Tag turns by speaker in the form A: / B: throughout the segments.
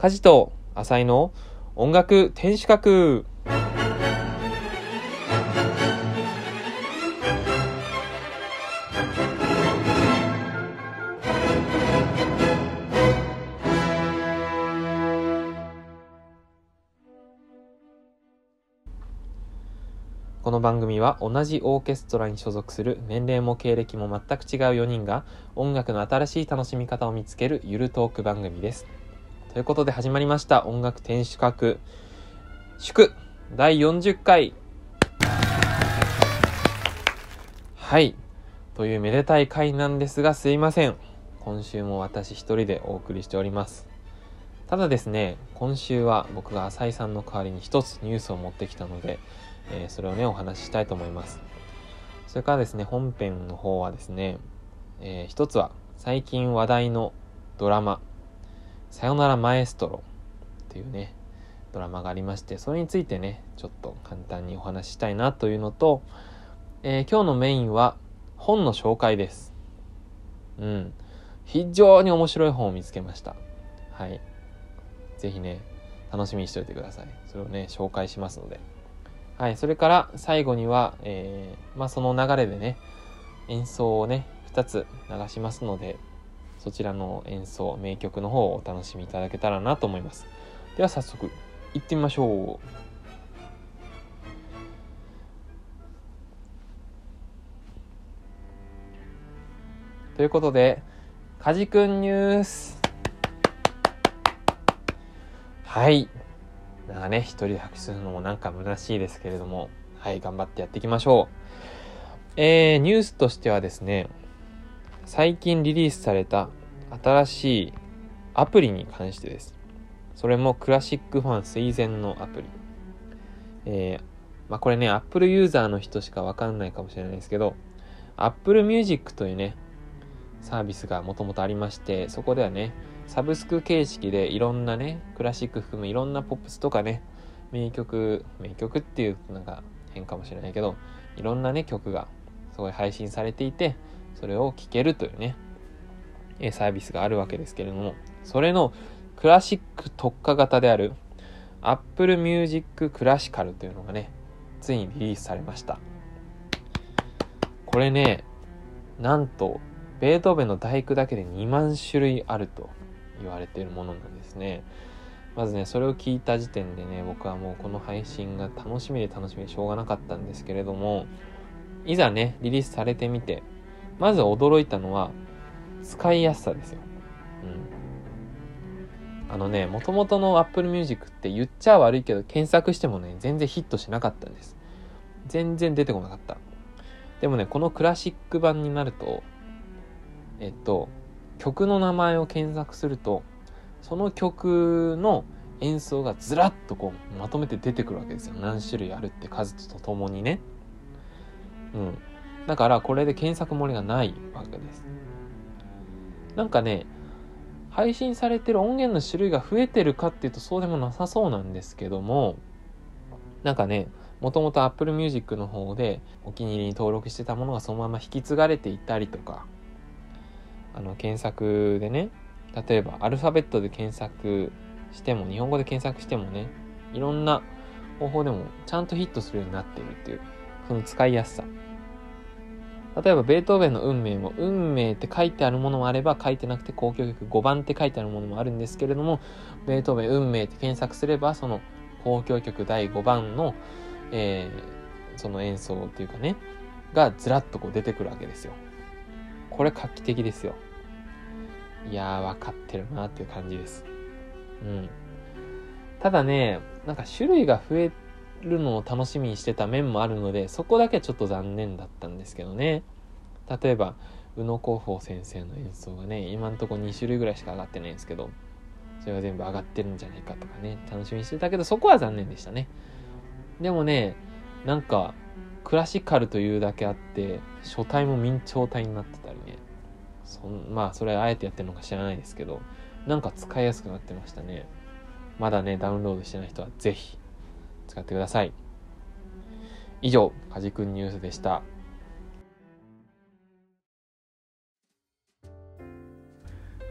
A: 家事と浅井の音楽天守閣この番組は同じオーケストラに所属する年齢も経歴も全く違う4人が音楽の新しい楽しみ方を見つけるゆるトーク番組です。ということで始まりました音楽天守閣祝第40回はい。というめでたい回なんですがすいません。今週も私一人でお送りしております。ただですね、今週は僕が浅井さんの代わりに一つニュースを持ってきたので、えーそれをね、お話ししたいと思います。それからですね、本編の方はですね、えー一つは最近話題のドラマ、さよならマエストロっていうね、ドラマがありまして、それについてね、ちょっと簡単にお話ししたいなというのと、えー今日のメインは本の紹介です。うん。非常に面白い本を見つけました。はい。ぜひね、楽しみにしておいてください。それをね、紹介しますので。はい。それから最後には、えーまあその流れでね、演奏をね、2つ流しますので、そちらの演奏、名曲の方をお楽しみいただけたらなと思います。では早速、行ってみましょう。ということで、かじくんニュース。はい。なんかね、一人で拍手するのもなんか虚しいですけれども、はい、頑張ってやっていきましょう。えー、ニュースとしてはですね、最近リリースされた新しいアプリに関してです。それもクラシックファン垂涎のアプリ。えー、まあこれね、Apple ユーザーの人しかわかんないかもしれないですけど、Apple Music というね、サービスがもともとありまして、そこではね、サブスク形式でいろんなね、クラシック含むいろんなポップスとかね、名曲、名曲っていうなんか変かもしれないけど、いろんなね、曲がすごい配信されていて、それを聴けるというね、えサービスがあるわけですけれども、それのクラシック特化型である Apple Music Classical というのがね、ついにリリースされました。これね、なんと、ベートーベンの第九だけで2万種類あると言われているものなんですね。まずね、それを聞いた時点でね、僕はもうこの配信が楽しみで楽しみでしょうがなかったんですけれども、いざね、リリースされてみて、まず驚いたのは、使いやすさですよ。うん。あのね、元々の Apple Music って言っちゃ悪いけど、検索してもね、全然ヒットしなかったんです。全然出てこなかった。でもね、このクラシック版になると、えっと、曲の名前を検索すると、その曲の演奏がずらっとこうまとめて出てくるわけですよ。何種類あるって数とともにね。うん。だからこれで検索漏れがないわけです。なんかね、配信されてる音源の種類が増えてるかっていうとそうでもなさそうなんですけども、なんかね、もともと Apple Music の方でお気に入りに登録してたものがそのまま引き継がれていたりとか、あの検索でね、例えばアルファベットで検索しても、日本語で検索してもね、いろんな方法でもちゃんとヒットするようになってるっていう、その使いやすさ。例えばベートーベンの運命も、運命って書いてあるものもあれば、書いてなくて交響曲5番って書いてあるものもあるんですけれども、ベートーベン運命って検索すれば、その交響曲第5番の、えーその演奏っていうかね、がずらっとこう出てくるわけですよ。これ画期的ですよ。いやー、分かってるなっていう感じです。うん。ただね、なんか種類が増えるのを楽しみにしてた面もあるので、そこだけちょっと残念だったんですけどね。例えば、宇野広報先生の演奏がね、今んとこ2種類ぐらいしか上がってないんですけど、それが全部上がってるんじゃないかとかね、楽しみにしてたけど、そこは残念でしたね。でもね、なんか、クラシカルというだけあって、書体も明朝体になってたりね。そんまあ、それあえてやってるのか知らないですけど、なんか使いやすくなってましたね。まだね、ダウンロードしてない人はぜひ使ってください。以上、かじくんニュースでした。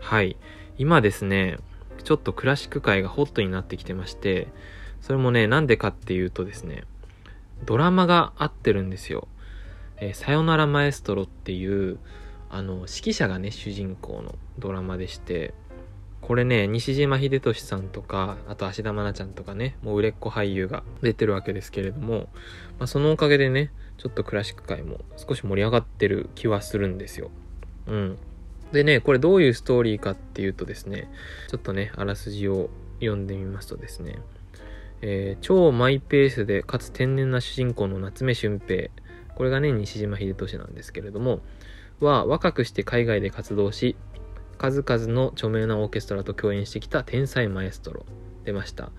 A: はい。今ですね、ちょっとクラシック界がホットになってきてましてそれもねなんでかっていうとですねドラマが合ってるんですよ「えー、さよならマエストロ」っていうあの指揮者がね主人公のドラマでしてこれね西島秀俊さんとかあと芦田愛菜ちゃんとかねもう売れっ子俳優が出てるわけですけれども、まあ、そのおかげでねちょっとクラシック界も少し盛り上がってる気はするんですよ。うん。でねこれどういうストーリーかっていうとですねちょっとねあらすじを読んでみますとですねえー、超マイペースでかつ天然な主人公の夏目俊平。これがね西島秀俊なんですけれどもは若くして海外で活動し数々の著名なオーケストラと共演してきた天才マエストロ。出ました。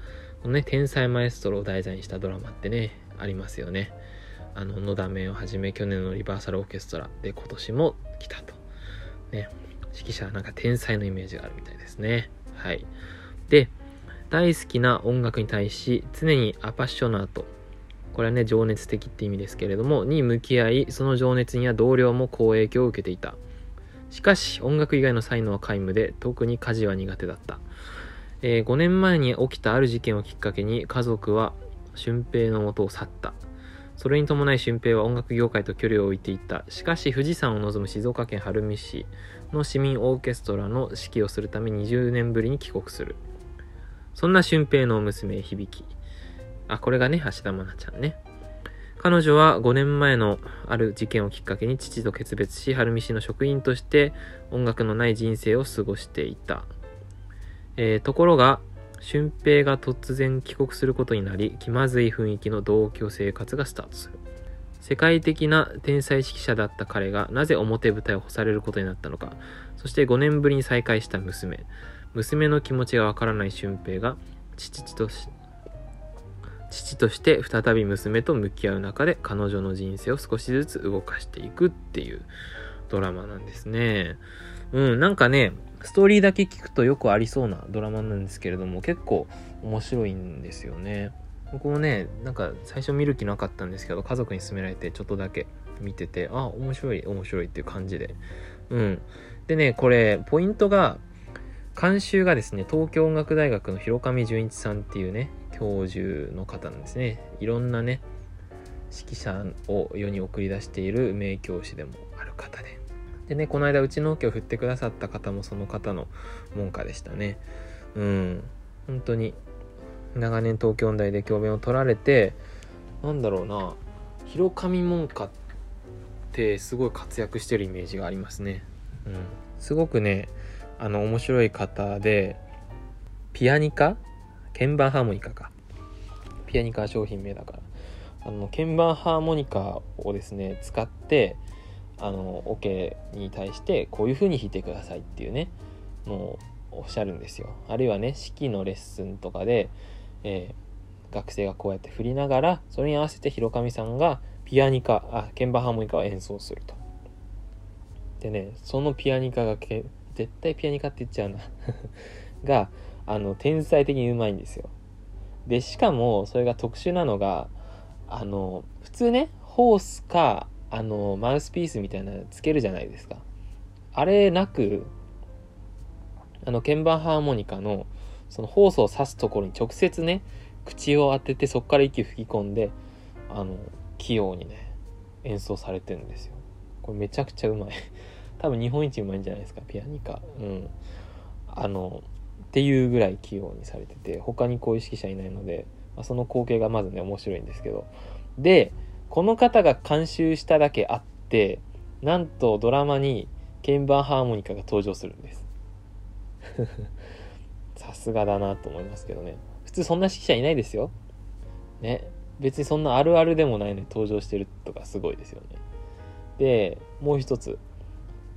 A: このね天才マエストロを題材にしたドラマってねありますよね。あののだめをはじめ去年のリバーサルオーケストラで今年も来たと。ね。指揮者はなんか天才のイメージがあるみたいですね。はい。で大好きな音楽に対し常にアパッショナートこれはね情熱的って意味ですけれどもに向き合いその情熱には同僚も好影響を受けていた。しかし音楽以外の才能は皆無で特に家事は苦手だった、えー、5年前に起きたある事件をきっかけに家族は俊平の元を去った。それに伴い俊平は音楽業界と距離を置いていった。しかし富士山を望む静岡県晴海市の市民オーケストラの指揮をするため20年ぶりに帰国する。そんな俊平の娘響き。あ、これがね、橋田愛菜ちゃんね。彼女は5年前のある事件をきっかけに父と決別し、晴海市の職員として音楽のない人生を過ごしていた。えー、ところが、俊平が突然帰国することになり、気まずい雰囲気の同居生活がスタートする。世界的な天才指揮者だった彼がなぜ表舞台を干されることになったのか、そして5年ぶりに再会した娘。娘の気持ちがわからない俊平が父とし父として再び娘と向き合う中で彼女の人生を少しずつ動かしていくっていうドラマなんですね。うん、なんかね、ストーリーだけ聞くとよくありそうなドラマなんですけれども、結構面白いんですよね。僕もね、なんか最初見る気なかったんですけど、家族に勧められてちょっとだけ見てて、あ、面白い、面白いっていう感じで。うん。でね、これ、ポイントが、監修がですね、東京音楽大学の広上純一さんっていうね、教授の方なんですね。いろんなね、指揮者を世に送り出している名教師でもある方で。でね、この間うちのオケを振ってくださった方もその方の門下でしたね。うん。本当に長年東京音大で教鞭を取られて、なんだろうな、広上門下ってすごい活躍してるイメージがありますね。うん。すごくね、あの面白い方で、ピアニカ鍵盤ハーモニカか。ピアニカ商品名だから。あの、鍵盤ハーモニカをですね、使って、あの、オ、ケに対してこういう風に弾いてくださいっていうね、のをおっしゃるんですよ。あるいはね、式のレッスンとかで、えー、学生がこうやって振りながら、それに合わせて広上さんがピアニカ、あ、鍵盤ハーモニカを演奏すると。でね、そのピアニカがけ、絶対ピアニカって言っちゃうな が、あの、天才的にうまいんですよ。で、しかも、それが特殊なのが、あの、普通ね、ホースか、あの、マウスピースみたいなのつけるじゃないですか。あれなく、あの、鍵盤ハーモニカの、そのホースを刺すところに直接ね、口を当てて、そこから息吹き込んで、あの、器用にね、演奏されてるんですよ。これめちゃくちゃうまい。多分日本一うまいんじゃないですか、ピアニカ。うん。あの、っていうぐらい器用にされてて他にこういう指揮者いないので、まあ、その光景がまずね面白いんですけど。でこの方が監修しただけあってなんとドラマに鍵盤ハーモニカが登場するんです。さすがだなと思いますけどね。普通そんな指揮者いないですよ。ね。別にそんなあるあるでもないのに登場してるとかすごいですよね。でもう一つ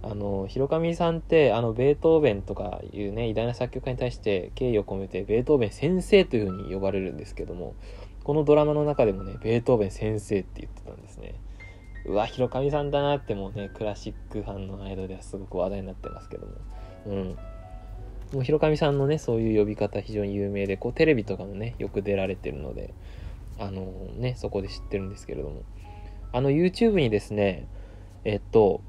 A: あの広上さんってあのベートーベンとかいうね偉大な作曲家に対して敬意を込めてベートーベン先生というふうに呼ばれるんですけどもこのドラマの中でもねベートーベン先生って言ってたんですね。うわ広上さんだなってもうねクラシックファンの間ではすごく話題になってますけども。うん。もう広上さんのねそういう呼び方非常に有名でこうテレビとかもねよく出られてるのであのねそこで知ってるんですけれども。あの YouTube にですねえっと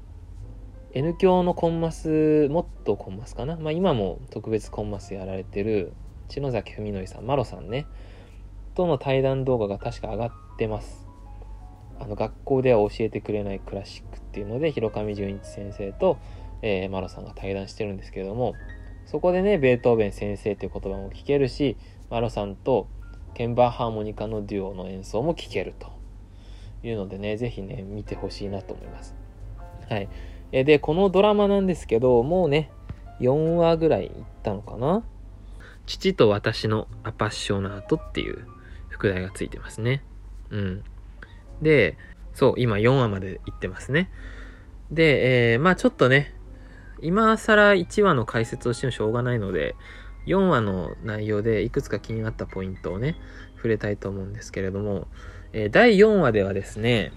A: N 教のコンマスもっとコンマスかな、まあ、今も特別コンマスやられてる篠崎文則さんマロさんね。との対談動画が確か上がってます。あの学校では教えてくれないクラシックっていうので広上純一先生と、えー、マロさんが対談してるんですけれどもそこでねベートーベン先生っていう言葉も聞けるしマロさんと鍵盤ハーモニカのデュオの演奏も聴けるというのでね是非ね見てほしいなと思います。はい。えでこのドラマなんですけどもうね4話ぐらいいったのかな？父と私のアパッショナートっていう副題がついてますね。うん。で、そう、今4話まで行ってますね。で、えー、まあちょっとね、今更1話の解説をしてもしょうがないので、4話の内容でいくつか気になったポイントをね、触れたいと思うんですけれども、えー、第4話ではですね、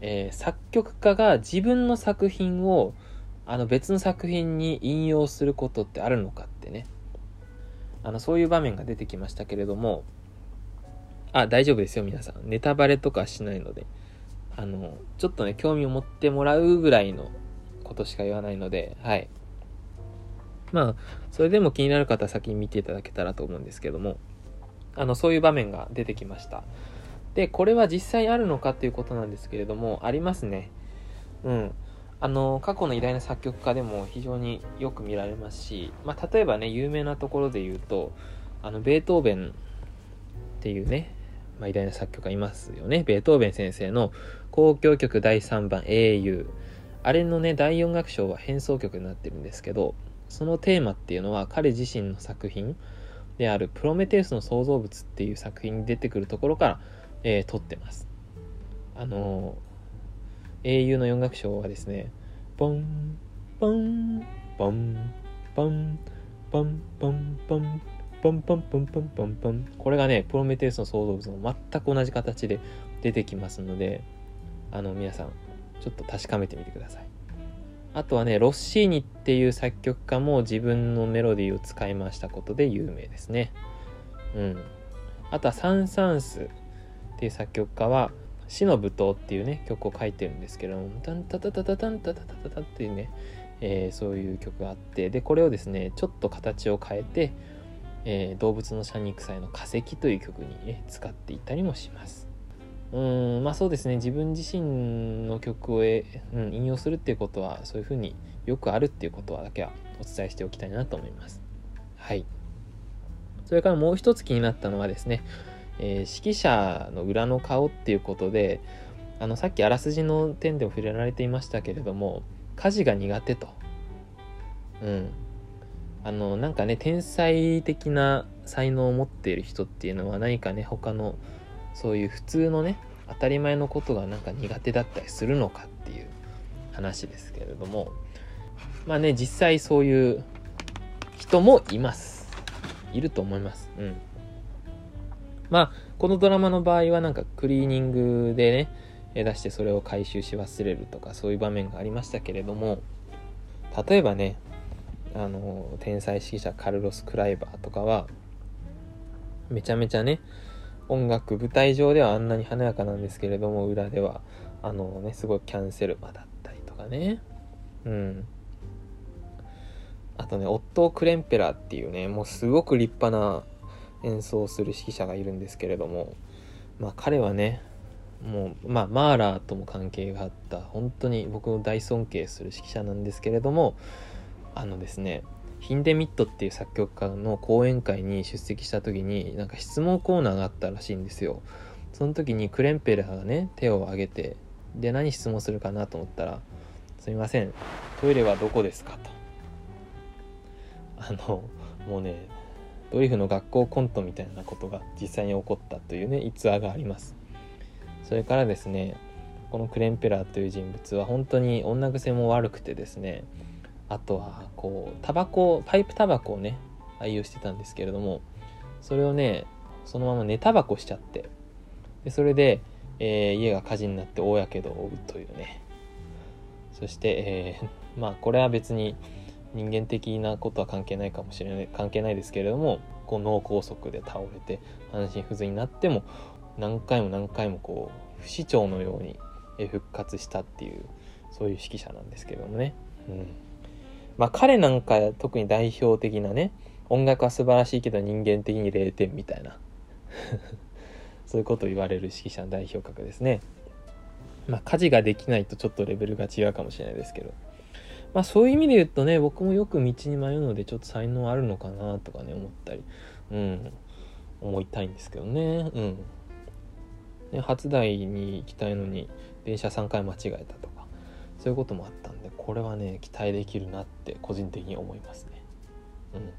A: えー、作曲家が自分の作品をあの別の作品に引用することってあるのかってね、あのそういう場面が出てきましたけれども、あ、大丈夫ですよ、皆さん。ネタバレとかしないので。あの、ちょっとね、興味を持ってもらうぐらいのことしか言わないので、はい。まあ、それでも気になる方は先に見ていただけたらと思うんですけども、あの、そういう場面が出てきました。で、これは実際あるのかっていうことなんですけれども、ありますね。うん。あの、過去の偉大な作曲家でも非常によく見られますし、まあ、例えばね、有名なところで言うと、あの、ベートーベンっていうね、まあ、偉大な作曲家いますよね。ベートーベン先生の交響曲第3番英雄。あれのね、第4楽章は変奏曲になってるんですけど、そのテーマっていうのは彼自身の作品であるプロメテウスの創造物っていう作品に出てくるところから、えー、撮ってます。あの、英雄の4楽章はですね、ポン、ポン、ポン、ポン、ポン、ポン、ポン、ポンポンポンポンポンポン。これがね、プロメテウスの創造物の全く同じ形で出てきますので、あの、皆さん、ちょっと確かめてみてください。あとはね、ロッシーニっていう作曲家も自分のメロディーを使い回したことで有名ですね。うん。あとはサン・サンスっていう作曲家は、死の舞踏っていうね、曲を書いてるんですけども、タンタタタタタンタタタタタっていうね、えー、そういう曲があって、で、これをですね、ちょっと形を変えて、えー、動物の謝肉祭の化石という曲に、ね、使っていたりもします。うんまあそうですね自分自身の曲を、うん、引用するっていうことはそういうふうによくあるっていうことはだけはお伝えしておきたいなと思います。はい。それからもう一つ気になったのはですね、えー、指揮者の裏の顔っていうことであのさっきあらすじの点でも触れられていましたけれども家事が苦手と。うん。あのなんかね天才的な才能を持っている人っていうのは何かね他のそういう普通のね当たり前のことがなんか苦手だったりするのかっていう話ですけれども。まあね実際そういう人もいます。いると思います。うん。まあこのドラマの場合はなんかクリーニングでね出してそれを回収し忘れるとかそういう場面がありましたけれども例えばねあの天才指揮者カルロス・クライバーとかはめちゃめちゃね音楽舞台上ではあんなに華やかなんですけれども裏ではあのねすごいキャンセルマだったりとかね。うん。あとねオットー・クレンペラーっていうねもうすごく立派な演奏する指揮者がいるんですけれどもまあ彼はねもうまあマーラーとも関係があった本当に僕の大尊敬する指揮者なんですけれどもあのですねヒンデミットっていう作曲家の講演会に出席した時になんか質問コーナーがあったらしいんですよその時にクレンペラーがね手を挙げてで何質問するかなと思ったら「すみませんトイレはどこですか?」とあのもうねドリフの学校コントみたいなことが実際に起こったというね逸話があります。それからですねこのクレンペラーという人物は本当に女癖も悪くてですねあとはこうタバコパイプタバコをね愛用してたんですけれどもそれをねそのまま寝タバコしちゃってでそれで、えー、家が火事になって大やけどを負うというね。そして、えー、まあこれは別に人間的なことは関係ないかもしれない関係ないですけれどもこう脳梗塞で倒れて半身不随になっても何回も何回もこう不死鳥のように復活したっていうそういう指揮者なんですけどもね。うん。まあ彼なんか特に代表的なね音楽は素晴らしいけど人間的に0点みたいな。そういうことを言われる指揮者の代表格ですね。まあ家事ができないとちょっとレベルが違うかもしれないですけど。まあそういう意味で言うとね僕もよく道に迷うのでちょっと才能あるのかなとかね思ったりうん思いたいんですけどね。うん。ね初台に行きたいのに電車3回間違えたとかそういうこともあったんでこれはね期待できるなって個人的に思いますね。うん。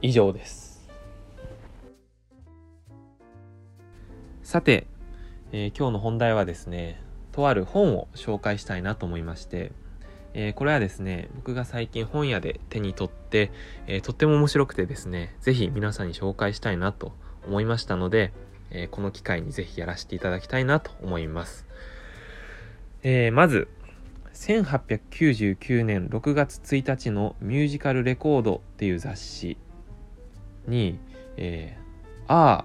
A: 以上です。さて、えー、今日の本題はですねとある本を紹介したいなと思いまして、えー、これはですね僕が最近本屋で手に取って、えー、とっても面白くてですね是非皆さんに紹介したいなと思いましたので、え、この機会にぜひやらせていただきたいなと思います。え、まず、1899年6月1日のミュージカルレコードっていう雑誌に、えー、ああ、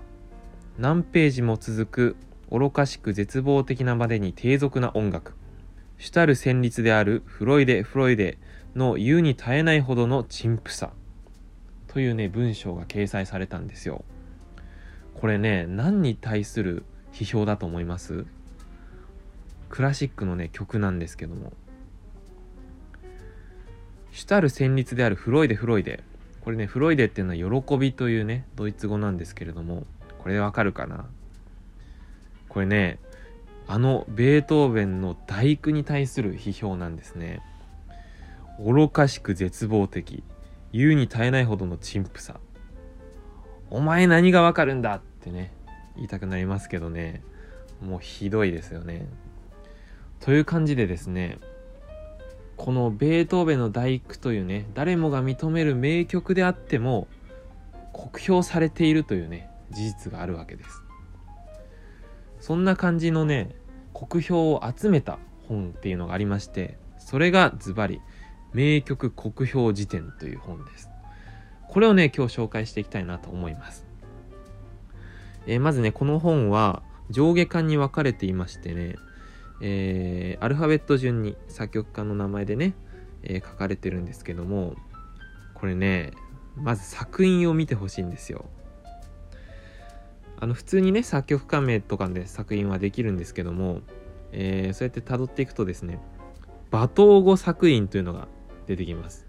A: 何ページも続く愚かしく絶望的なまでに低俗な音楽。主たる旋律であるフロイデ・フロイデの言うに耐えないほどの陳腐さ。というね、文章が掲載されたんですよ。これね何に対する批評だと思います？クラシックのね曲なんですけども主たる旋律であるフロイデフロイデこれねフロイデっていうのは喜びというねドイツ語なんですけれどもこれでわかるかな？これねあのベートーベンの大工に対する批評なんですね。愚かしく絶望的。言うに耐えないほどの陳腐さ。お前何がわかるんだってね言いたくなりますけどね。もうひどいですよね。という感じでですねこのベートーベンの大工というね誰もが認める名曲であっても酷評されているというね事実があるわけです。そんな感じのね酷評を集めた本っていうのがありましてそれがズバリ名曲酷評辞典という本ですこれをね今日紹介していきたいなと思いますえー、まずね、この本は上下巻に分かれていましてね、えー、アルファベット順に作曲家の名前でね、えー、書かれてるんですけども、これね、まず作品を見てほしいんですよ。あの普通にね作曲家名とかで作品はできるんですけども、えー、そうやって辿っていくとですね罵倒語作品というのが出てきます。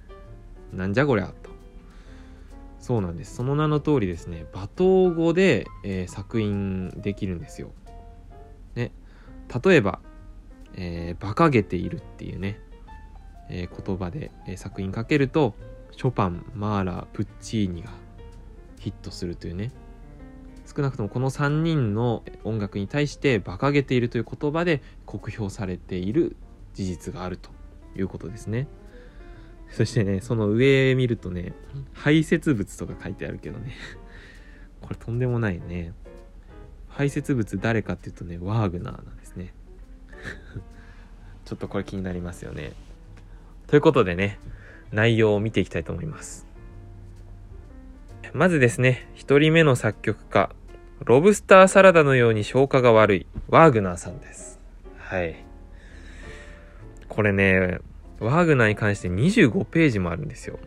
A: なんじゃこりゃと。そうなんです。その名の通りですね、罵倒語で、えー、作品できるんですよ。ね。例えば、えー、馬鹿げているっていうね、えー、言葉で、え、作品かけると、ショパン、マーラー、プッチーニがヒットするというね。少なくともこの3人の音楽に対して馬鹿げているという言葉で酷評されている事実があるということですね。そしてね、その上見るとね、排泄物とか書いてあるけどね。これとんでもないね。排泄物誰かっていうとね、ワーグナーなんですね。ちょっとこれ気になりますよね。ということでね、内容を見ていきたいと思います。まずですね、一人目の作曲家、ロブスターサラダのように消化が悪い、ワーグナーさんです。はい。これね、ワーグナーに関して25ページもあるんですよ。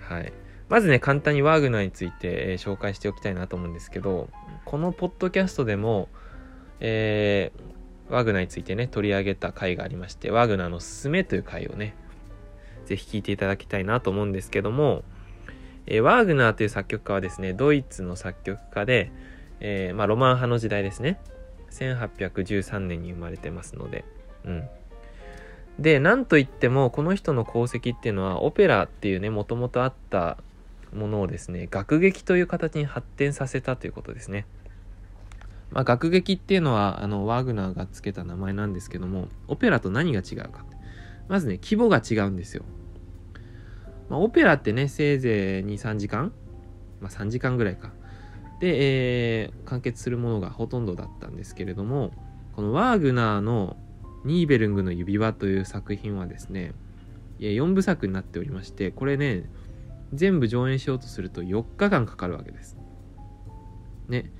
A: はい。まずね、簡単にワーグナーについて、えー、紹介しておきたいなと思うんですけど、このポッドキャストでも、えー、ワーグナーについてね、取り上げた回がありまして、ワーグナーのすすめという回をね、ぜひ聞いていただきたいなと思うんですけども、えー、ワーグナーという作曲家はですね、ドイツの作曲家で、えー、まあ、ロマン派の時代ですね。1813年に生まれてますので、うん。で、なんといっても、この人の功績っていうのは、オペラっていうね、もともとあったものをですね、楽劇という形に発展させたということですね。まあ、楽劇っていうのは、あの、ワーグナーがつけた名前なんですけども、オペラと何が違うか。まずね、規模が違うんですよ。まあ、オペラってね、せいぜい2、3時間？まあ、3時間ぐらいか。で、えー、完結するものがほとんどだったんですけれども、このワーグナーのニーベルングの指輪という作品はですね、4部作になっておりまして、これね、全部上演しようとすると4日間かかるわけです。ね。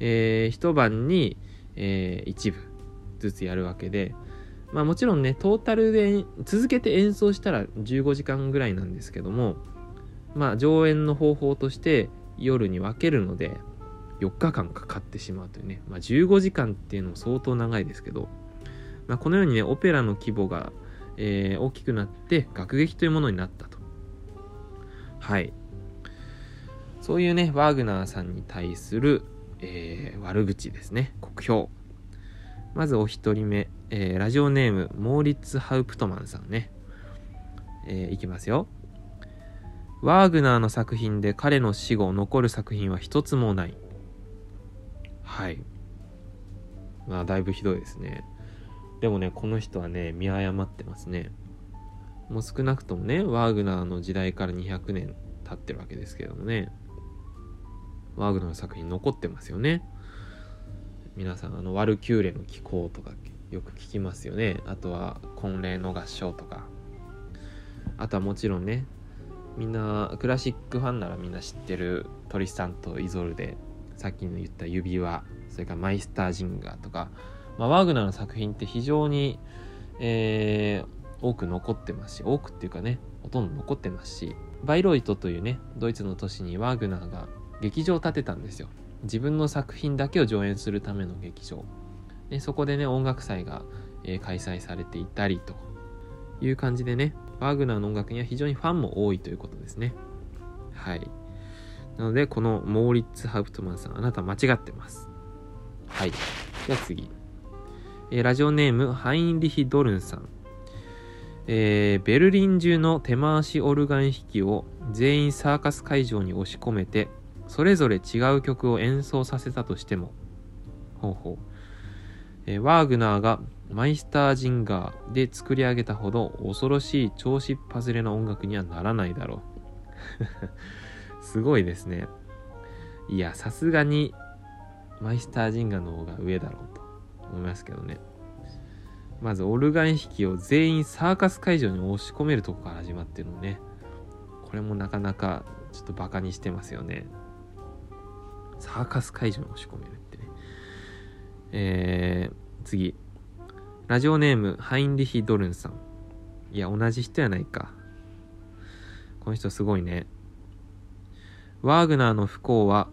A: えー、一晩に、えー、1部。ずつやるわけで、まあもちろんね、トータルで続けて演奏したら15時間ぐらいなんですけども、まあ上演の方法として夜に分けるので、4日間かかってしまうというね、まあ15時間っていうのも相当長いですけど、まあこのようにね、オペラの規模が、えー、大きくなって楽劇というものになったと。はい。そういうね、ワーグナーさんに対する、えー、悪口ですね。酷評。まずお一人目、えー、ラジオネーム、モーリッツ・ハウプトマンさんね。えー、いきますよ。ワーグナーの作品で彼の死後残る作品は一つもない。はい。まあ、だいぶひどいですね。でもね、この人はね、見誤ってますね。もう少なくともね、ワーグナーの時代から200年経ってるわけですけどもね。ワーグナーの作品残ってますよね。皆さん、あの、ワルキューレの気候とかよく聞きますよね。あとは、婚礼の合唱とか。あとはもちろんね、みんな、クラシックファンならみんな知ってるトリスタンとイゾルで、さっきの言った指輪、それからマイスタージンガーとか、まあ、ワーグナーの作品って非常に、えー、多く残ってますし、多くっていうかね、ほとんど残ってますし、バイロイトというね、ドイツの都市にワーグナーが劇場を建てたんですよ。自分の作品だけを上演するための劇場。でそこでね音楽祭が、えー、開催されていたりという感じでねワーグナーの音楽には非常にファンも多いということですね。はい。なのでこのモーリッツ・ハウプトマンさんあなた間違ってます。はい。では次、えー、ラジオネームハインリヒ・ドルンさん。えー、ベルリン中の手回しオルガン弾きを全員サーカス会場に押し込めてそれぞれ違う曲を演奏させたとしても、ほうほう。えー、ワーグナーがマイスタージンガーで作り上げたほど恐ろしい調子っ外れな音楽にはならないだろう。すごいですね。いや、さすがにマイスタージンガーの方が上だろうと思いますけどね。まずオルガン弾きを全員サーカス会場に押し込めるとこから始まってるのね。これもなかなかちょっとバカにしてますよね。サーカス会場に押し込めるってね。えー、次。ラジオネーム、ハインリヒ・ドルンさん。いや、同じ人やないか。この人すごいね。ワーグナーの不幸は、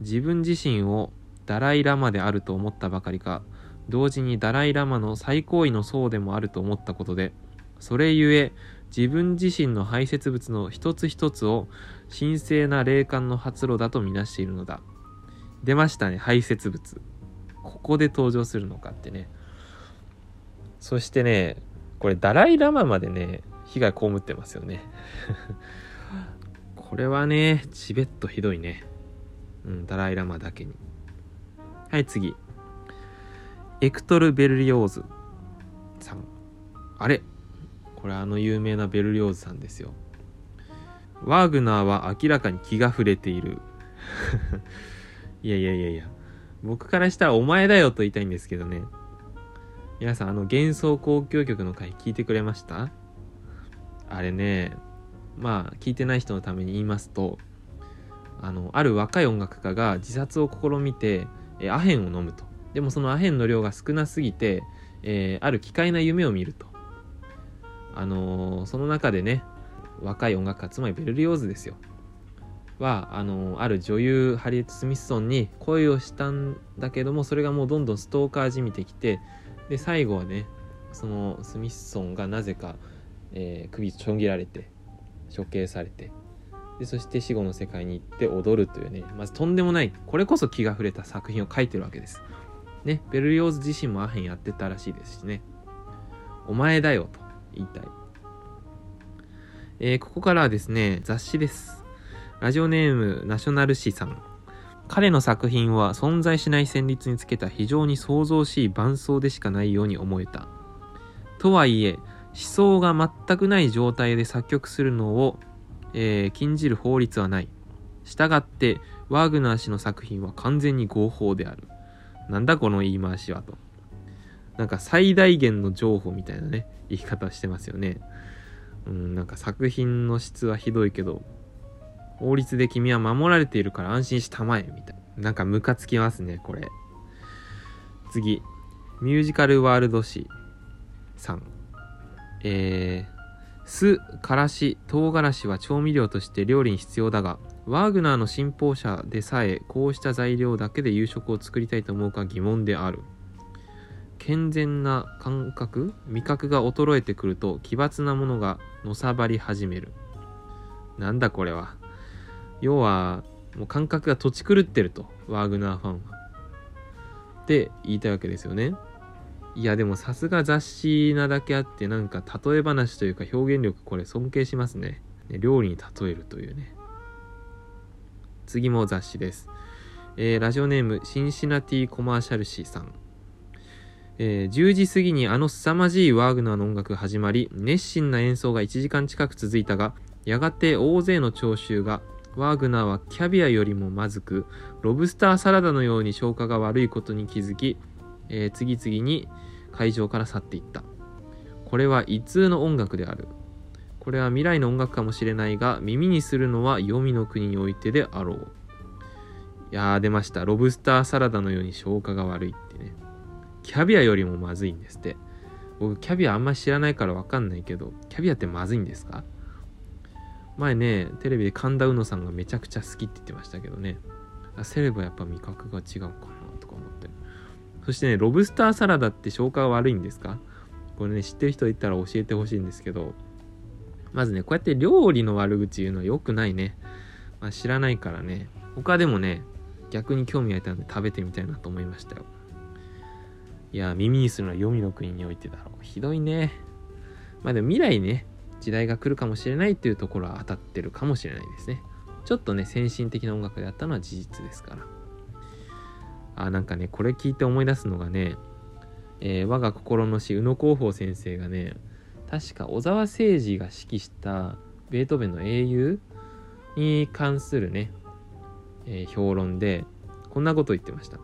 A: 自分自身をダライ・ラマであると思ったばかりか、同時にダライ・ラマの最高位の層でもあると思ったことで、それゆえ、自分自身の排泄物の一つ一つを神聖な霊感の発露だとみなしているのだ。出ましたね排泄物ここで登場するのかってねそしてねこれダライ・ラマまでね被害被ってますよね。これはねチベットひどいね。うんダライ・ラマだけに。はい次。エクトル・ベルリオーズさん。あれ？これあの有名なベルリオーズさんですよ。ワーグナーは明らかに気が触れている。いやいやいやいや。僕からしたらお前だよと言いたいんですけどね。皆さん、あの、幻想交響曲の回聞いてくれました？あれね、まあ、聞いてない人のために言いますと、あの、ある若い音楽家が自殺を試みて、えアヘンを飲むと。でもそのアヘンの量が少なすぎて、えー、ある奇怪な夢を見ると。あのー、その中でね、若い音楽家、つまりベルリオーズですよ。はあのある女優ハリエット・スミスソンに恋をしたんだけどもそれがもうどんどんストーカーじみてきてで最後はねそのスミスソンがなぜか、えー、首ちょん切られて処刑されてでそして死後の世界に行って踊るというねまずとんでもないこれこそ気が触れた作品を書いてるわけです。ねベルリオーズ自身もアヘンやってたらしいですしねお前だよと言いたい。えー、ここからはですね雑誌です。ラジオネームナショナルシさん。彼の作品は存在しない旋律につけた非常に創造しい伴奏でしかないように思えた。とはいえ、思想が全くない状態で作曲するのを、えー、禁じる法律はない。したがって、ワーグナー氏の作品は完全に合法である。なんだこの言い回しはと。なんか最大限の情報みたいなね、言い方してますよね。うん、なんか作品の質はひどいけど、法律で君は守られているから安心したまえ、みたいな。なんかムカつきますね、これ。次。ミュージカルワールド誌さん。えー、酢、からし、唐辛子は調味料として料理に必要だが、ワーグナーの信奉者でさえこうした材料だけで夕食を作りたいと思うか疑問である。健全な感覚味覚が衰えてくると奇抜なものがのさばり始める。なんだこれは。要は、もう感覚が土地狂ってると、ワーグナーファンは。って言いたいわけですよね。いやでもさすが雑誌なだけあってなんか例え話というか表現力これ尊敬しますね。料理に例えるというね。次も雑誌です。えー、ラジオネームシンシナティコマーシャル誌さん。えー、10時過ぎにあの凄まじいワーグナーの音楽が始まり、熱心な演奏が1時間近く続いたが、やがて大勢の聴衆が、ワーグナーはキャビアよりもまずく、ロブスターサラダのように消化が悪いことに気づき、えー、次々に会場から去っていった。これは異通の音楽である。これは未来の音楽かもしれないが、耳にするのは黄泉の国においてであろう。いやー出ました。ロブスターサラダのように消化が悪いってね。キャビアよりもまずいんですって。僕、キャビアあんま知らないからわかんないけど、キャビアってまずいんですか？前ね、テレビで神田うのさんがめちゃくちゃ好きって言ってましたけどね。セレブはやっぱ味覚が違うかなとか思って。そしてね、ロブスターサラダって消化が悪いんですか？これね、知ってる人いたら教えてほしいんですけど、まずね、こうやって料理の悪口言うのは良くないね。まあ、知らないからね。他でもね、逆に興味がいたんで食べてみたいなと思いましたよ。いや、耳にするのは黄泉の国においてだろう。ひどいね。まあでも未来ね、時代が来るかもしれないっていうところは当たってるかもしれないですね。ちょっとね、先進的な音楽であったのは事実ですから。あ、なんかね、これ聞いて思い出すのがね、えー、我が心の師、宇野広報先生がね、確か小沢誠二が指揮したベートーベンの英雄に関するね、えー、評論で、こんなこと言ってました。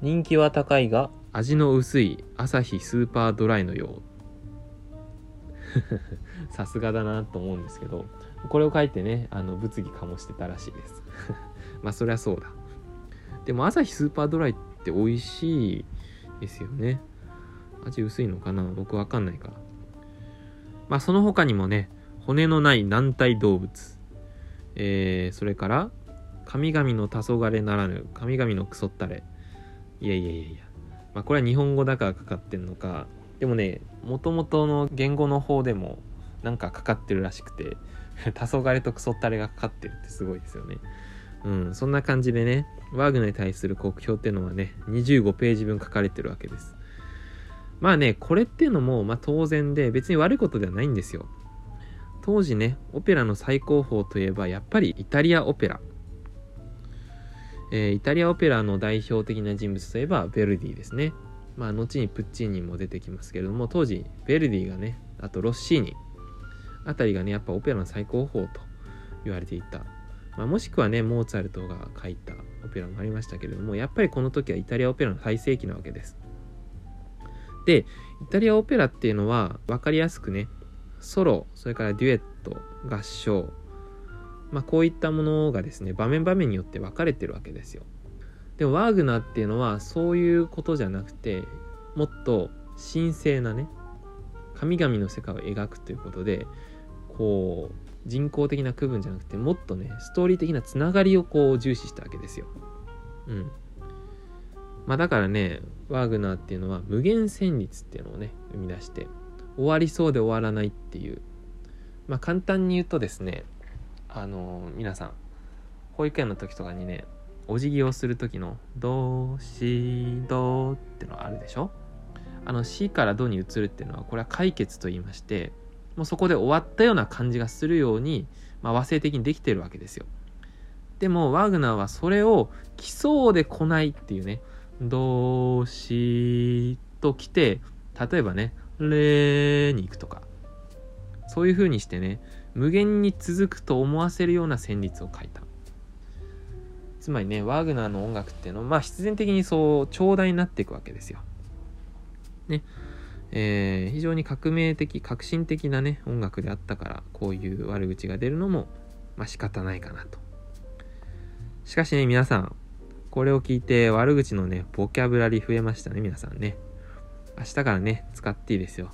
A: 人気は高いが味の薄い朝日スーパードライのよう さすがだなと思うんですけどこれを書いてねあの物議かもしてたらしいです。まあそりゃそうだ。でも朝日スーパードライって美味しいですよね。味薄いのかな？僕わかんないから。まあその他にもね骨のない軟体動物。えー、それから神々の黄昏ならぬ神々のクソったれ。いやいやいやいや。まあこれは日本語だからかかってんのか、でもね、もともとの言語の方でもなんかかかってるらしくて、黄昏とクソったれがかかってるってすごいですよね。うん、そんな感じでね、ワーグナーに対する国評っていうのはね、25ページ分書かれてるわけです。まあね、これっていうのも、まあ当然で、別に悪いことではないんですよ。当時ね、オペラの最高峰といえば、やっぱりイタリアオペラ。えー、イタリアオペラの代表的な人物といえばヴェルディですね。まあ、後にプッチーニも出てきますけれども、当時、ヴェルディがね、あとロッシーニあたりがね、やっぱオペラの最高峰と言われていた。まあ、もしくはね、モーツァルトが書いたオペラもありましたけれども、やっぱりこの時はイタリアオペラの最盛期なわけです。で、イタリアオペラっていうのは分かりやすくね、ソロ、それからデュエット、合唱、まあ、こういったものがですね場面場面によって分かれてるわけですよでもワーグナーっていうのはそういうことじゃなくてもっと神聖なね神々の世界を描くということでこう人工的な区分じゃなくてもっとねストーリー的なつながりをこう重視したわけですよ。うん。まあだからねワーグナーっていうのは無限旋律っていうのをね生み出して終わりそうで終わらないっていう。まあ簡単に言うとですねあの皆さん保育園の時とかにねお辞儀をする時の「どしど」ってのあるでしょ？あの「し」から「ど」に移るっていうのはこれは解決と言いましてもうそこで終わったような感じがするように、まあ、和声的にできてるわけですよ。でもワグナーはそれを来そうで来ないっていうね「どし」と来て例えばね「れ」に行くとかそういう風にしてね無限に続くと思わせるような旋律を書いた。つまりねワーグナーの音楽っていうのはまあ必然的にそう長大になっていくわけですよ。ねえー、非常に革命的革新的なね音楽であったからこういう悪口が出るのもまあ仕方ないかなと。しかしね皆さんこれを聞いて悪口のね、ボキャブラリー増えましたね、皆さんね。明日からね、使っていいですよ。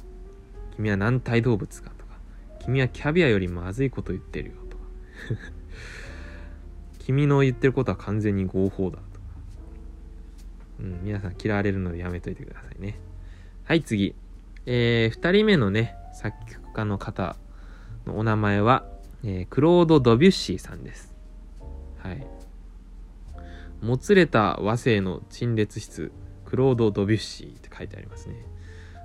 A: 君は軟体動物かとか。君はキャビアよりまずいこと言ってるよとか。君の言ってることは完全に合法だとか。うん、皆さん嫌われるのでやめといてくださいね。はい、次。えー、二人目のね、作曲家の方のお名前は、えー、クロード・ドビュッシーさんです。はい。もつれた和声の陳列室、クロード・ドビュッシーって書いてありますね。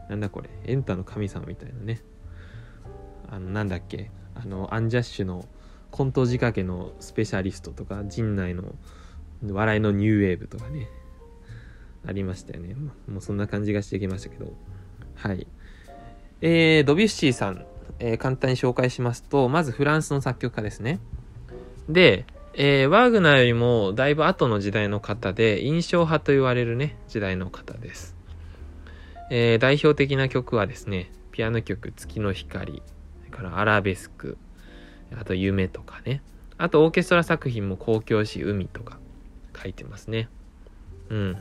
A: なんだこれ、エンタの神様みたいなね。あの、なんだっけ、あの、アンジャッシュのコント仕掛けのスペシャリストとか、陣内の笑いのニューウェーブとかね、ありましたよね。もうそんな感じがしてきましたけど。はい。えー、ドビュッシーさん、えー、簡単に紹介しますと、まずフランスの作曲家ですね。で、えー、ワーグナーよりもだいぶ後の時代の方で、印象派と言われるね、時代の方です。えー、代表的な曲はですね、ピアノ曲、月の光、それからアラベスク、あと夢とかね。あとオーケストラ作品も公共詩海とか書いてますね。うん。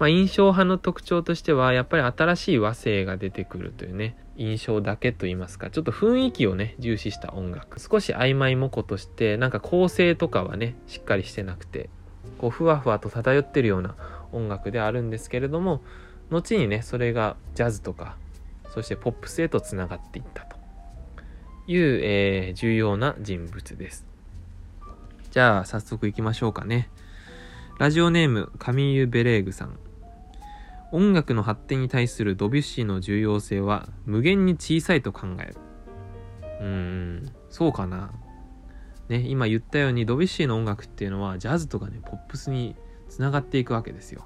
A: まあ、印象派の特徴としては、やっぱり新しい和声が出てくるというね、印象だけと言いますか、ちょっと雰囲気をね、重視した音楽。少し曖昧模糊として、なんか構成とかはね、しっかりしてなくて、こう、ふわふわと漂ってるような音楽であるんですけれども、後にね、それがジャズとか、そしてポップスへとつながっていったという、えー、重要な人物です。じゃあ、早速行きましょうかね。ラジオネーム、カミーユ・ベレーグさん。音楽の発展に対するドビュッシーの重要性は無限に小さいと考える。うーん、そうかな。ね、今言ったようにドビュッシーの音楽っていうのはジャズとかね、ポップスにつながっていくわけですよ。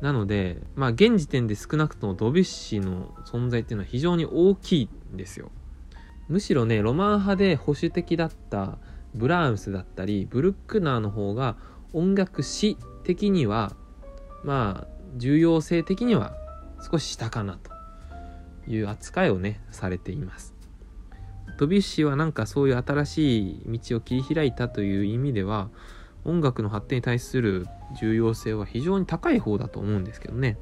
A: なので、まあ現時点で少なくともドビュッシーの存在っていうのは非常に大きいんですよ。むしろね、ロマン派で保守的だったブラームスだったり、ブルックナーの方が音楽史的には、まあ、重要性的には少し下かなという扱いをねされています。ドビュッシーはなんかそういう新しい道を切り開いたという意味では音楽の発展に対する重要性は非常に高い方だと思うんですけどね。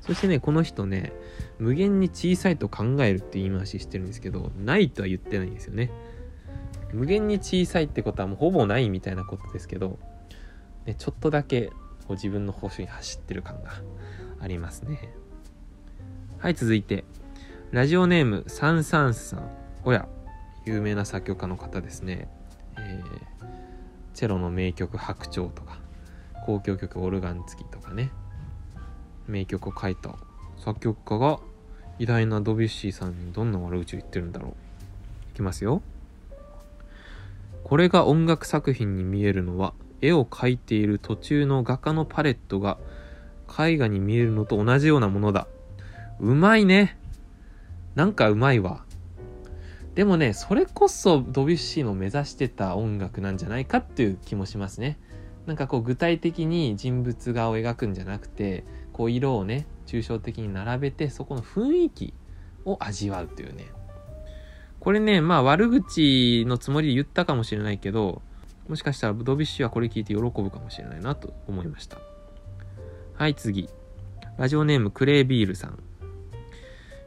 A: そしてね、この人ね、無限に小さいと考えるって言い回ししてるんですけど、ないとは言ってないんですよね。無限に小さいってことはもうほぼないみたいなことですけど、ね、ちょっとだけこう自分の方針に走ってる感がありますね。はい、続いて、ラジオネームサンサンスさん。おや、有名な作曲家の方ですね。えー、チェロの名曲白鳥とか、交響曲オルガン付きとかね、名曲を書いた作曲家が偉大なドビュッシーさんにどんな悪口を言ってるんだろう。いきますよ。これが音楽作品に見えるのは絵を描いている途中の画家のパレットが絵画に見えるのと同じようなものだ。うまいね。なんかうまいわ。でもね、それこそドビュッシーの目指してた音楽なんじゃないかっていう気もしますね。なんかこう具体的に人物画を描くんじゃなくて、こう色をね、抽象的に並べて、そこの雰囲気を味わうというね。これね、まあ悪口のつもりで言ったかもしれないけど、もしかしたらドビュッシュはこれ聞いて喜ぶかもしれないなと思いました。はい、次。ラジオネームクレイビールさん。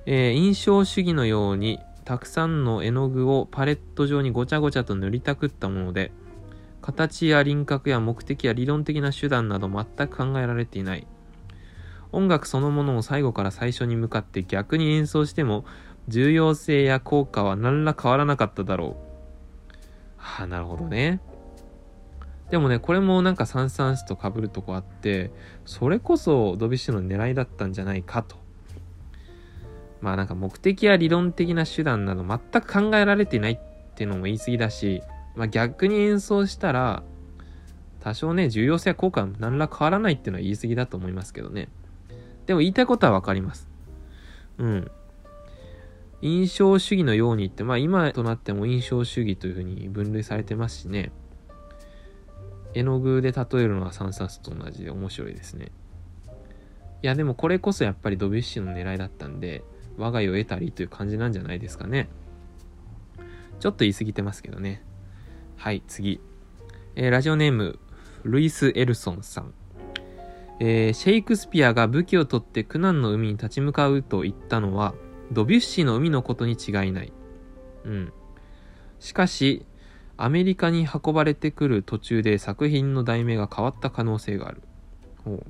A: えー、印象主義のようにたくさんの絵の具をパレット上にごちゃごちゃと塗りたくったもので、形や輪郭や目的や理論的な手段など全く考えられていない。音楽そのものを最後から最初に向かって逆に演奏しても重要性や効果は何ら変わらなかっただろう。はあ、なるほどね。でもね、これもなんかサンサンスと被るとこあって、それこそドビュッシュの狙いだったんじゃないかと。まあなんか目的や理論的な手段など全く考えられてないっていうのも言い過ぎだし、まあ逆に演奏したら、多少ね、重要性や効果は何ら変わらないっていうのは言い過ぎだと思いますけどね。でも言いたいことはわかります。うん。印象主義のようにって、まあ今となっても印象主義というふうに分類されてますしね。絵の具で例えるのは3冊と同じで面白いですね。いやでもこれこそやっぱりドビュッシーの狙いだったんで、我が家を得たりという感じなんじゃないですかね。ちょっと言い過ぎてますけどね。はい、次。えー、ラジオネーム、ルイス・エルソンさん。えー、シェイクスピアが武器を取って苦難の海に立ち向かうと言ったのは、ドビュッシーの海のことに違いない。うん。しかし、アメリカに運ばれてくる途中で作品の題名が変わった可能性がある。ほう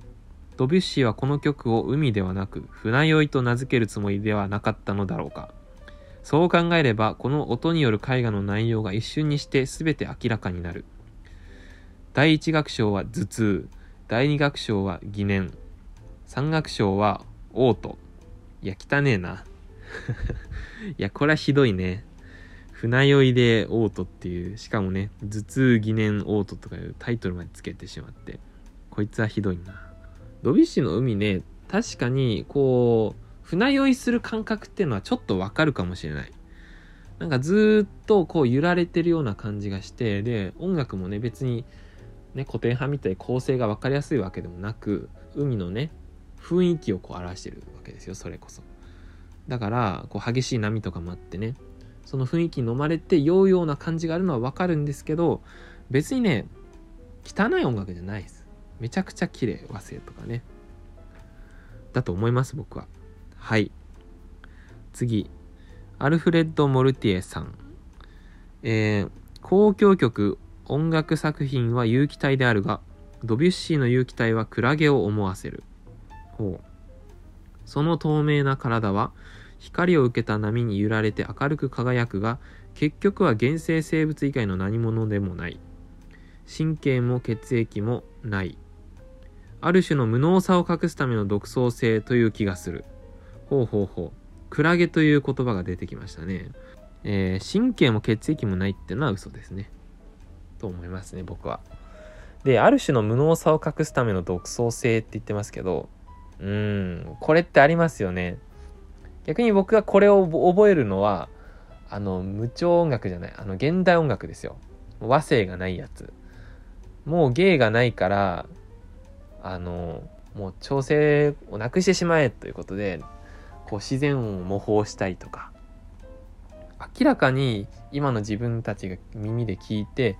A: ドビュッシーはこの曲を海ではなく船酔いと名付けるつもりではなかったのだろうか。そう考えれば、この音による絵画の内容が一瞬にして全て明らかになる。第一楽章は頭痛。第二楽章は疑念。三楽章は嘔吐。いや、汚ねえな。いや、これはひどいね。船酔いで嘔吐っていう、しかもね、頭痛疑念嘔吐とかいうタイトルまでつけてしまって、こいつはひどいな。ドビュッシーの海ね、確かに、こう、船酔いする感覚っていうのはちょっとわかるかもしれない。なんかずっとこう揺られてるような感じがして、で、音楽もね、別に、ね、古典派みたいに構成が分かりやすいわけでもなく、海のね、雰囲気をこう表してるわけですよ、それこそ。だから、こう激しい波とかもあってね、その雰囲気に飲まれて酔うような感じがあるのはわかるんですけど、別にね、汚い音楽じゃないです。めちゃくちゃ綺麗、和声とかね。だと思います、僕は。はい。次。アルフレッド・モルティエさん。えー、交響曲、音楽作品は有機体であるが、ドビュッシーの有機体はクラゲを思わせる。ほう。その透明な体は、光を受けた波に揺られて明るく輝くが、結局は原生生物以外の何者でもない。神経も血液もない。ある種の無能さを隠すための独創性という気がする。ほうほうほう。クラゲという言葉が出てきましたね。えー、神経も血液もないってのは嘘ですね。と思いますね、僕は。で、ある種の無能さを隠すための独創性って言ってますけど、うん、これってありますよね。逆に僕がこれを覚えるのは、あの、無調音楽じゃない、あの、現代音楽ですよ。和声がないやつ。もう芸がないから、あの、もう調整をなくしてしまえということで、こう自然音を模倣したいとか明らかに今の自分たちが耳で聞いて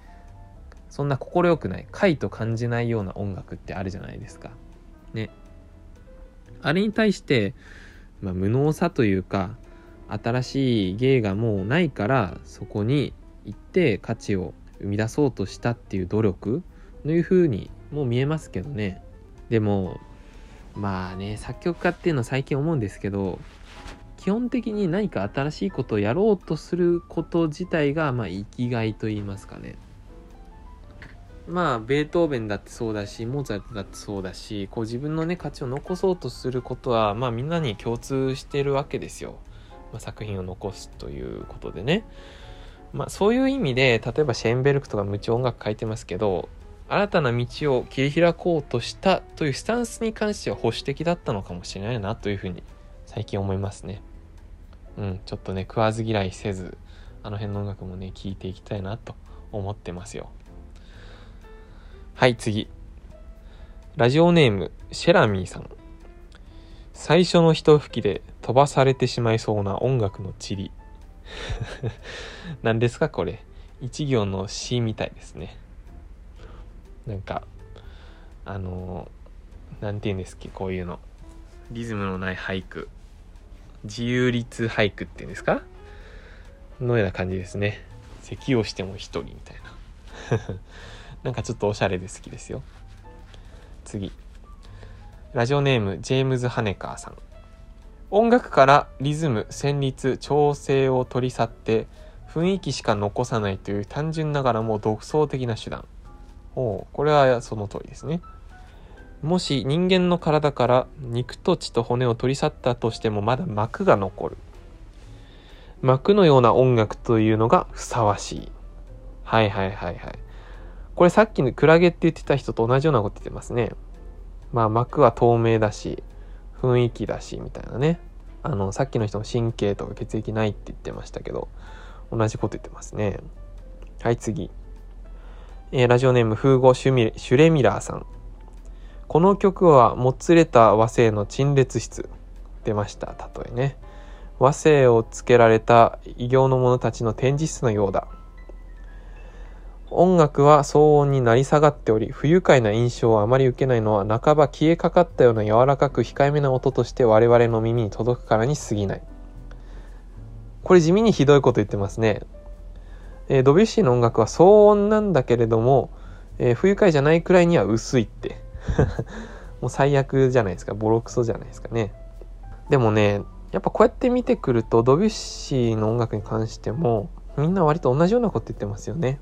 A: そんな快くない快と感じないような音楽ってあるじゃないですか。ね。あれに対して、まあ、無能さというか新しい芸がもうないからそこに行って価値を生み出そうとしたっていう努力というふうにもう見えますけどね。でもまあね、作曲家っていうのは最近思うんですけど、基本的に何か新しいことをやろうとすること自体が、まあ、生きがいと言いますかね。まあ、ベートーベンだってそうだし、モーツァルトだってそうだし、こう自分のね、価値を残そうとすることは、まあみんなに共通してるわけですよ。まあ、作品を残すということでね。まあそういう意味で、例えばシェーンベルクとか無知音楽書いてますけど、新たな道を切り開こうとしたというスタンスに関しては保守的だったのかもしれないなというふうに最近思いますね。うん、ちょっとね、食わず嫌いせず、あの辺の音楽もね、聴いていきたいなと思ってますよ。はい、次。ラジオネーム、シェラミーさん。最初の一吹きで飛ばされてしまいそうな音楽の塵。何ですかこれ。一行の詩みたいですね。なんかあの何て言うんですっけこういうのリズムのない俳句自由律俳句っていうんですか？のような感じですね咳をしても一人みたいな なんかちょっとおしゃれで好きですよ次ラジオネームジェームズ・ハネカーさん音楽からリズム旋律調整を取り去って雰囲気しか残さないという単純ながらも独創的な手段おこれはその通りですね。もし人間の体から肉と血と骨を取り去ったとしてもまだ膜が残る。膜のような音楽というのがふさわしい。はいはいはいはい。これさっきのクラゲって言ってた人と同じようなこと言ってますね。まあ膜は透明だし、雰囲気だし、みたいなね。あの、さっきの人も神経とか血液ないって言ってましたけど、同じこと言ってますね。はい、次。えー、ラジオネーム風語シュミシュレミラーさん。この曲はもつれた和声の陳列室。出ました、例えね。和声をつけられた異形の者たちの展示室のようだ。音楽は騒音になり下がっており、不愉快な印象をあまり受けないのは、半ば消えかかったような柔らかく控えめな音として我々の耳に届くからに過ぎない。これ地味にひどいこと言ってますね。えー、ドビュッシーの音楽は騒音なんだけれども、えー、不愉快じゃないくらいには薄いって。もう最悪じゃないですか。ボロクソじゃないですかね。でもね、やっぱこうやって見てくると、ドビュッシーの音楽に関しても、みんな割と同じようなこと言ってますよね。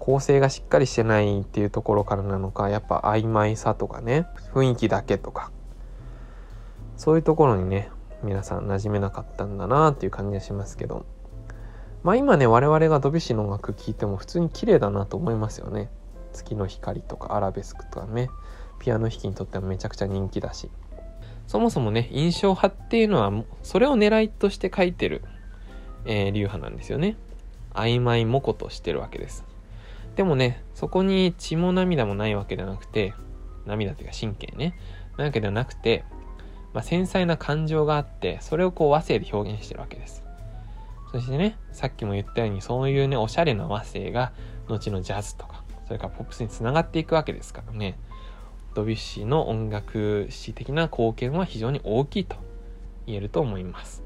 A: 構成がしっかりしてないっていうところからなのか、やっぱ曖昧さとかね、雰囲気だけとか、そういうところにね、皆さん馴染めなかったんだなっていう感じがしますけど、まあ今ね、我々がドビュッシーの音楽聴いても普通に綺麗だなと思いますよね。月の光とかアラベスクとかね、ピアノ弾きにとってはめちゃくちゃ人気だし。そもそもね、印象派っていうのは、それを狙いとして書いてる、えー、流派なんですよね。曖昧模糊としてるわけです。でもね、そこに血も涙もないわけではなくて、涙というか神経ね、なわけではなくて、まあ、繊細な感情があって、それをこう和声で表現してるわけです。そしてね、さっきも言ったように、そういうね、おしゃれな和声が、後のジャズとか、それからポップスにつながっていくわけですからね。ドビュッシーの音楽史的な貢献は非常に大きいと言えると思います。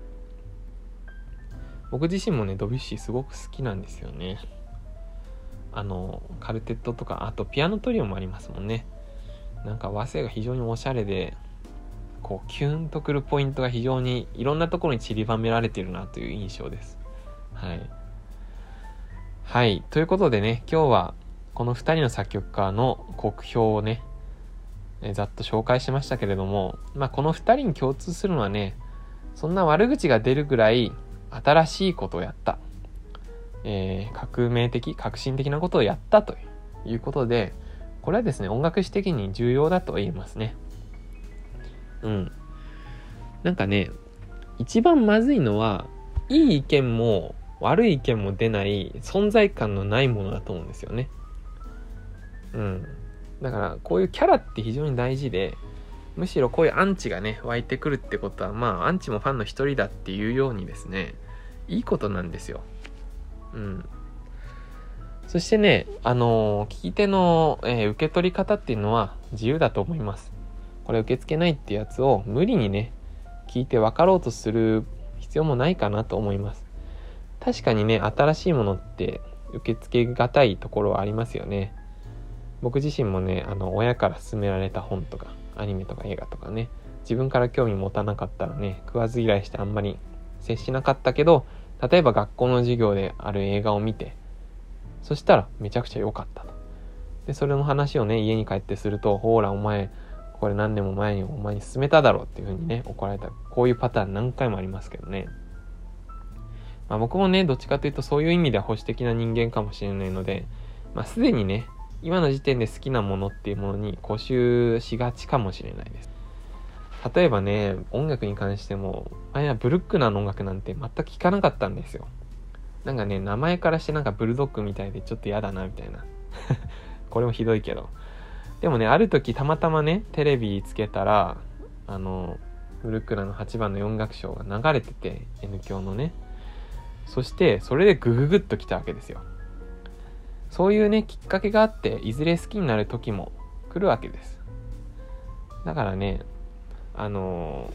A: 僕自身もね、ドビュッシーすごく好きなんですよね。あの、カルテットとか、あとピアノトリオもありますもんね。なんか和声が非常におしゃれで、こう、キュンとくるポイントが非常にいろんなところに散りばめられてるなという印象です。はい。はい。ということでね、今日はこの2人の作曲家の国評をね、えざっと紹介しましたけれども、まあ、この2人に共通するのはね、そんな悪口が出るぐらい新しいことをやった。えー、革命的、革新的なことをやったということで、これはですね、音楽史的に重要だと言えますね。うん。なんかね、一番まずいのは、いい意見も悪い意見も出ない存在感のないものだと思うんですよね。うん。だからこういうキャラって非常に大事で、むしろこういうアンチがね、湧いてくるってことは、まあ、アンチもファンの一人だっていうようにですね、いいことなんですよ。うん。そしてね、あのー、聞き手の、えー、受け取り方っていうのは自由だと思います。これ受け付けないってやつを無理にね、聞いて分かろうとする必要もないかなと思います。確かにね、新しいものって受け付けがたいところはありますよね。僕自身もね、あの、親から勧められた本とか、アニメとか映画とかね、自分から興味持たなかったらね、食わず嫌いしてあんまり接しなかったけど、例えば学校の授業である映画を見て、そしたらめちゃくちゃ良かったと。で、それの話をね、家に帰ってすると、ほら、お前、これ何年も前にお前に勧めただろうっていう風にね、怒られた。こういうパターン何回もありますけどね。まあ僕もね、どっちかというとそういう意味では保守的な人間かもしれないので、まあすでにね、今の時点で好きなものっていうものに固執しがちかもしれないです。例えばね、音楽に関しても、あやブルックな音楽なんて全く聴かなかったんですよ。なんかね、名前からしてなんかブルドッグみたいでちょっと嫌だな、みたいな。これもひどいけど。でもね、ある時たまたまね、テレビつけたら、あの、ブルックラの8番の4楽章が流れてて、N 響のね。そして、それでグググッと来たわけですよ。そういうね、きっかけがあって、いずれ好きになる時も来るわけです。だからね、あの、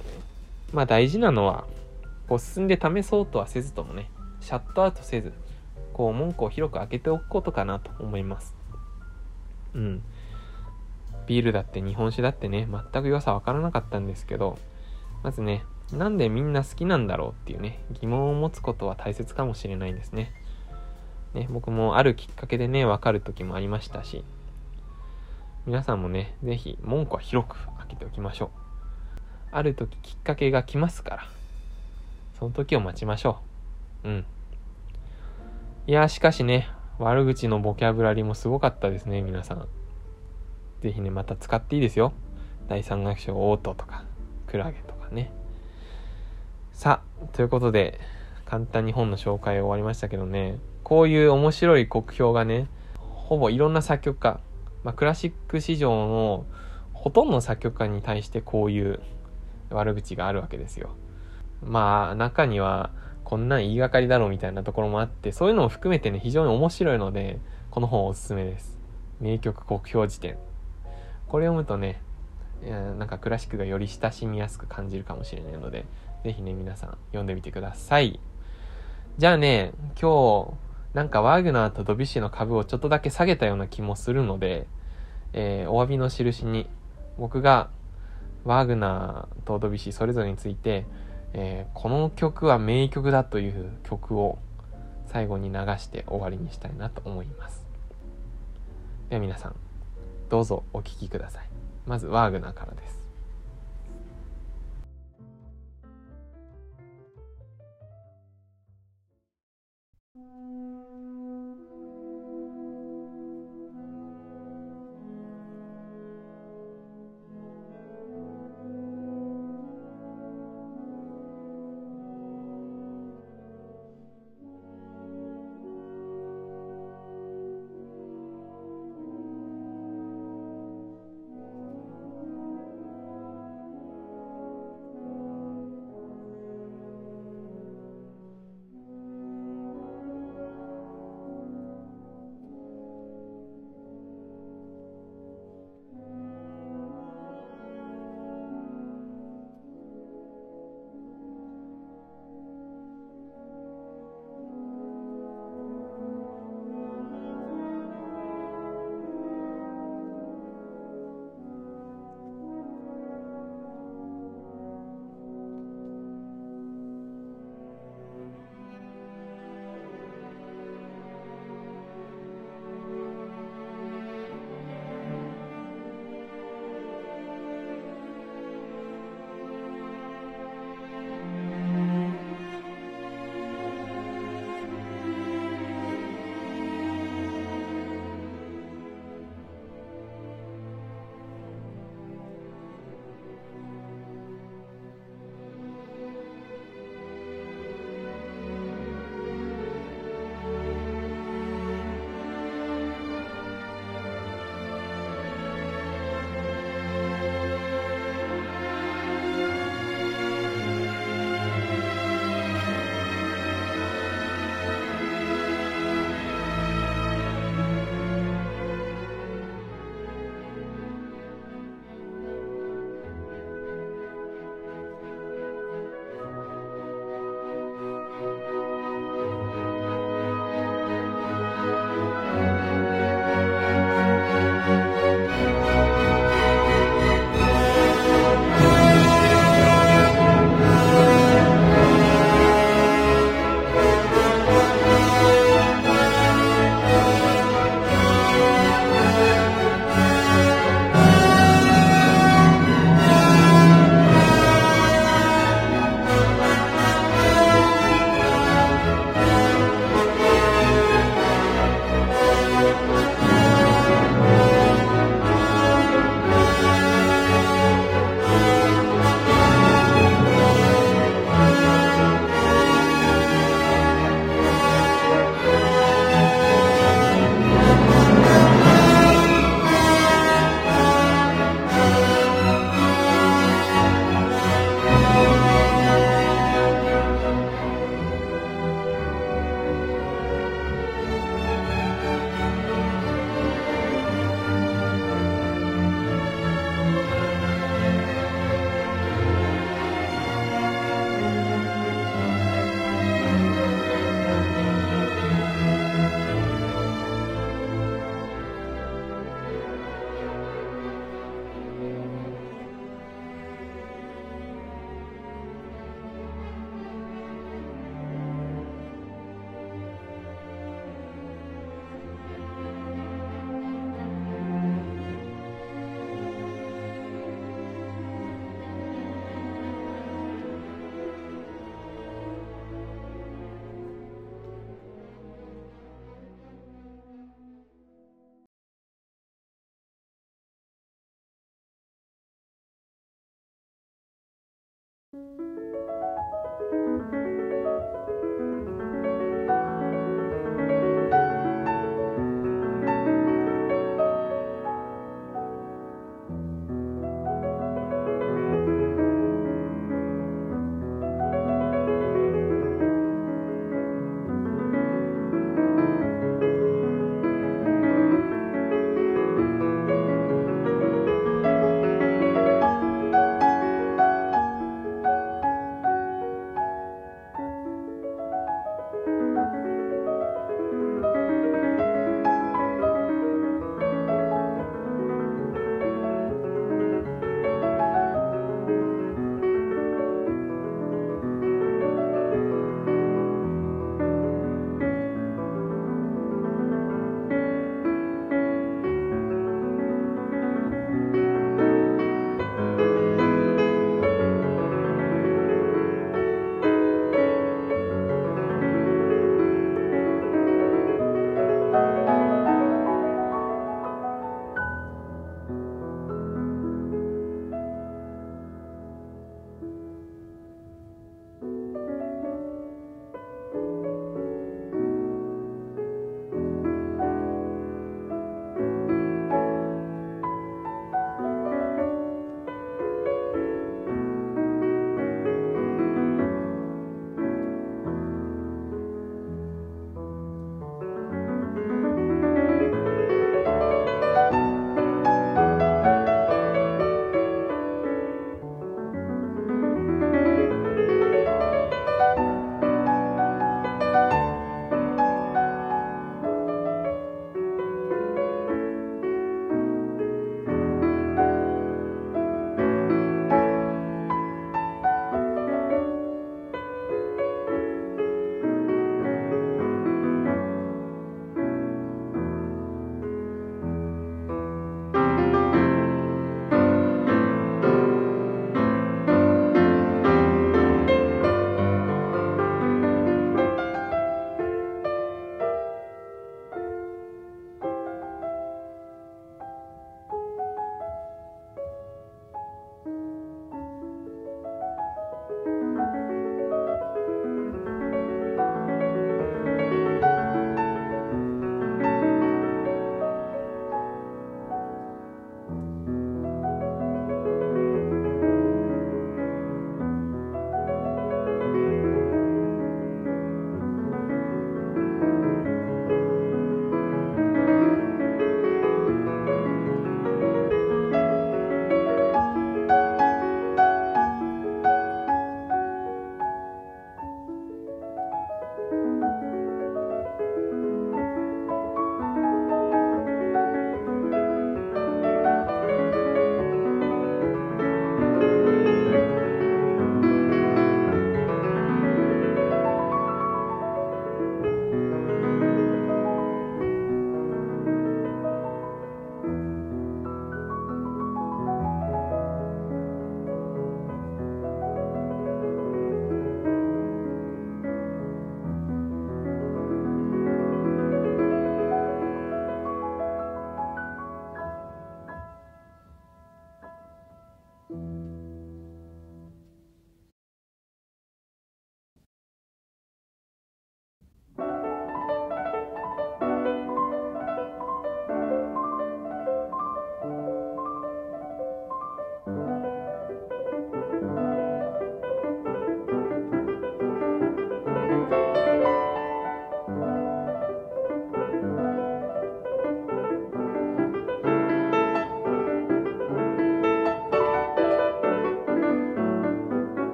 A: まあ大事なのは、こう進んで試そうとはせずともね、シャットアウトせず、こう門戸を広く開けておくことかなと思います。うん。ビールだって日本酒だってね、全く良さわからなかったんですけど、まずね、なんでみんな好きなんだろうっていうね、疑問を持つことは大切かもしれないですね。ね、僕もあるきっかけでね、わかる時もありましたし、皆さんもね、ぜひ門戸は広く開けておきましょう。ある時きっかけが来ますから、その時を待ちましょう。うん。いや、しかしね、悪口のボキャブラリーもすごかったですね、皆さん。ぜひね、また使っていいですよ。第三楽章、オートとか、クラゲとかね。さあ、ということで、簡単に本の紹介終わりましたけどね、こういう面白い国評がね、ほぼいろんな作曲家、まあ、クラシック史上のほとんどの作曲家に対してこういう悪口があるわけですよ。まあ、中にはこんなん言いがかりだろうみたいなところもあってそういうのも含めてね非常に面白いのでこの本おすすめです。名曲国評辞典これ読むとねなんかクラシックがより親しみやすく感じるかもしれないので是非ね皆さん読んでみてください。じゃあね今日なんかワーグナーとドビュッシーの株をちょっとだけ下げたような気もするので、えー、お詫びの印に僕がワーグナーとドビシーそれぞれについて、えー、この曲は名曲だという曲を最後に流して終わりにしたいなと思います。では皆さん、どうぞお聴きください。まずワーグナーからです。